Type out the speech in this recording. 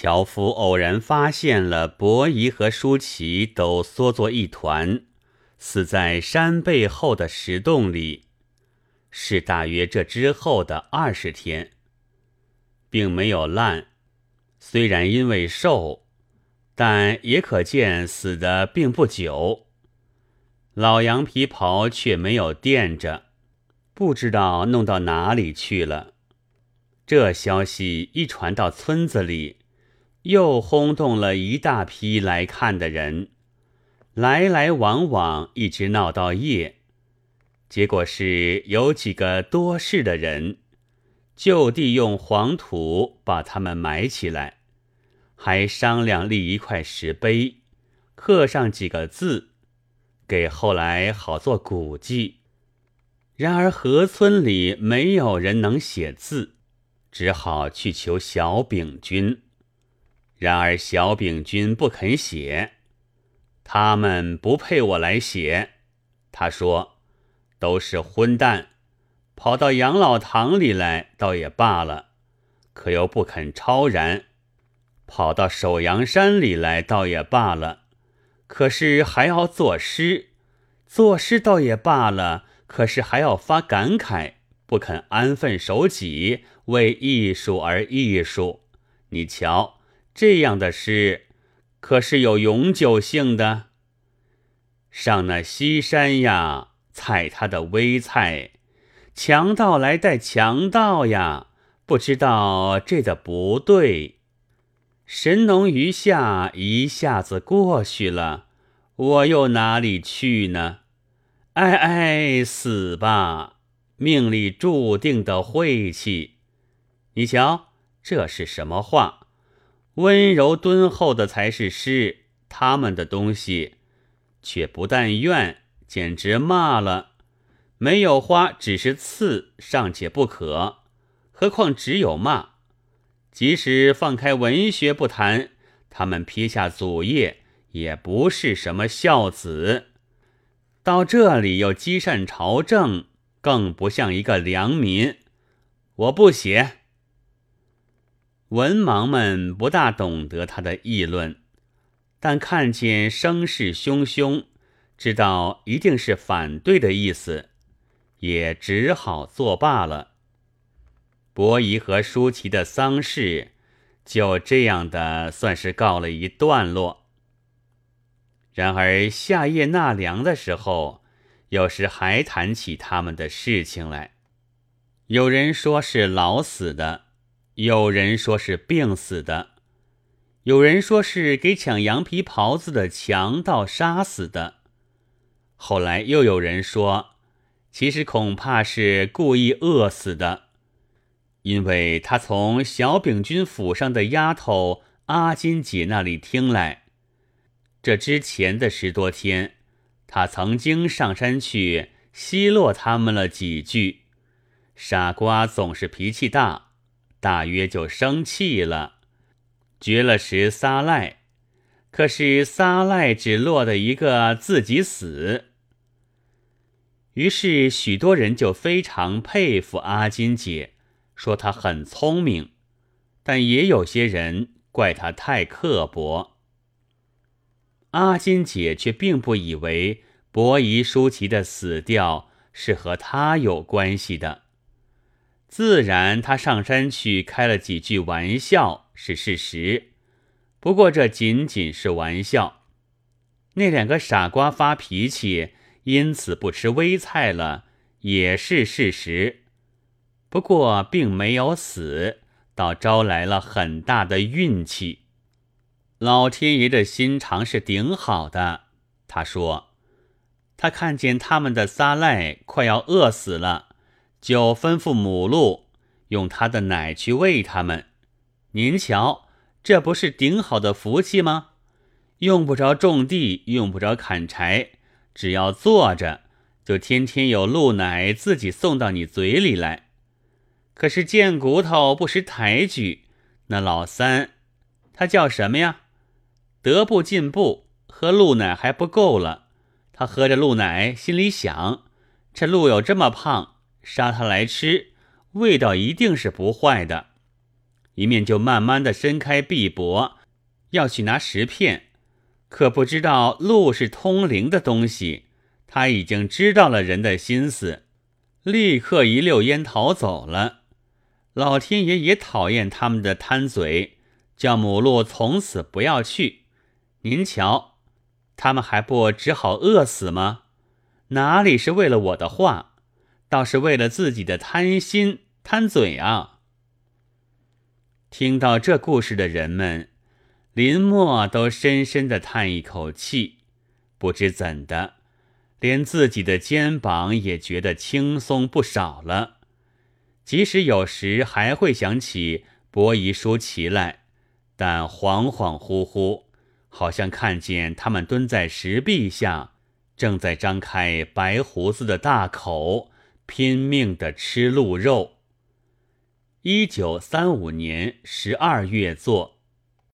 樵夫偶然发现了伯夷和舒淇都缩作一团，死在山背后的石洞里，是大约这之后的二十天，并没有烂。虽然因为瘦，但也可见死的并不久。老羊皮袍却没有垫着，不知道弄到哪里去了。这消息一传到村子里。又轰动了一大批来看的人，来来往往，一直闹到夜。结果是有几个多事的人，就地用黄土把他们埋起来，还商量立一块石碑，刻上几个字，给后来好做古迹。然而河村里没有人能写字，只好去求小炳君。然而小炳君不肯写，他们不配我来写。他说：“都是混蛋，跑到养老堂里来倒也罢了，可又不肯超然；跑到首阳山里来倒也罢了，可是还要作诗。作诗倒也罢了，可是还要发感慨，不肯安分守己，为艺术而艺术。你瞧。”这样的诗，可是有永久性的。上那西山呀，采他的微菜；强盗来带强盗呀，不知道这的不对。神农余下一下子过去了，我又哪里去呢？哎哎，死吧！命里注定的晦气。你瞧，这是什么话？温柔敦厚的才是诗，他们的东西却不但怨，简直骂了。没有花只是刺，尚且不可，何况只有骂？即使放开文学不谈，他们撇下祖业，也不是什么孝子。到这里又积善朝政，更不像一个良民。我不写。文盲们不大懂得他的议论，但看见声势汹汹，知道一定是反对的意思，也只好作罢了。伯夷和舒淇的丧事就这样的算是告了一段落。然而夏夜纳凉的时候，有时还谈起他们的事情来，有人说是老死的。有人说是病死的，有人说是给抢羊皮袍子的强盗杀死的，后来又有人说，其实恐怕是故意饿死的，因为他从小炳君府上的丫头阿金姐那里听来，这之前的十多天，他曾经上山去奚落他们了几句，傻瓜总是脾气大。大约就生气了，绝了时撒赖，可是撒赖只落得一个自己死。于是许多人就非常佩服阿金姐，说她很聪明，但也有些人怪她太刻薄。阿金姐却并不以为伯夷叔齐的死掉是和她有关系的。自然，他上山去开了几句玩笑是事实，不过这仅仅是玩笑。那两个傻瓜发脾气，因此不吃微菜了，也是事实。不过并没有死，倒招来了很大的运气。老天爷的心肠是顶好的。他说，他看见他们的撒赖快要饿死了。就吩咐母鹿用他的奶去喂他们。您瞧，这不是顶好的福气吗？用不着种地，用不着砍柴，只要坐着，就天天有鹿奶自己送到你嘴里来。可是贱骨头不识抬举，那老三，他叫什么呀？德不进步，喝鹿奶还不够了。他喝着鹿奶，心里想：这鹿有这么胖。杀它来吃，味道一定是不坏的。一面就慢慢的伸开臂膊，要去拿石片，可不知道鹿是通灵的东西，它已经知道了人的心思，立刻一溜烟逃走了。老天爷也讨厌他们的贪嘴，叫母鹿从此不要去。您瞧，他们还不只好饿死吗？哪里是为了我的话，倒是为了自己的贪心贪嘴啊！听到这故事的人们，林默都深深的叹一口气，不知怎的，连自己的肩膀也觉得轻松不少了。即使有时还会想起伯夷叔齐来，但恍恍惚惚，好像看见他们蹲在石壁下。正在张开白胡子的大口，拼命的吃鹿肉。一九三五年十二月作。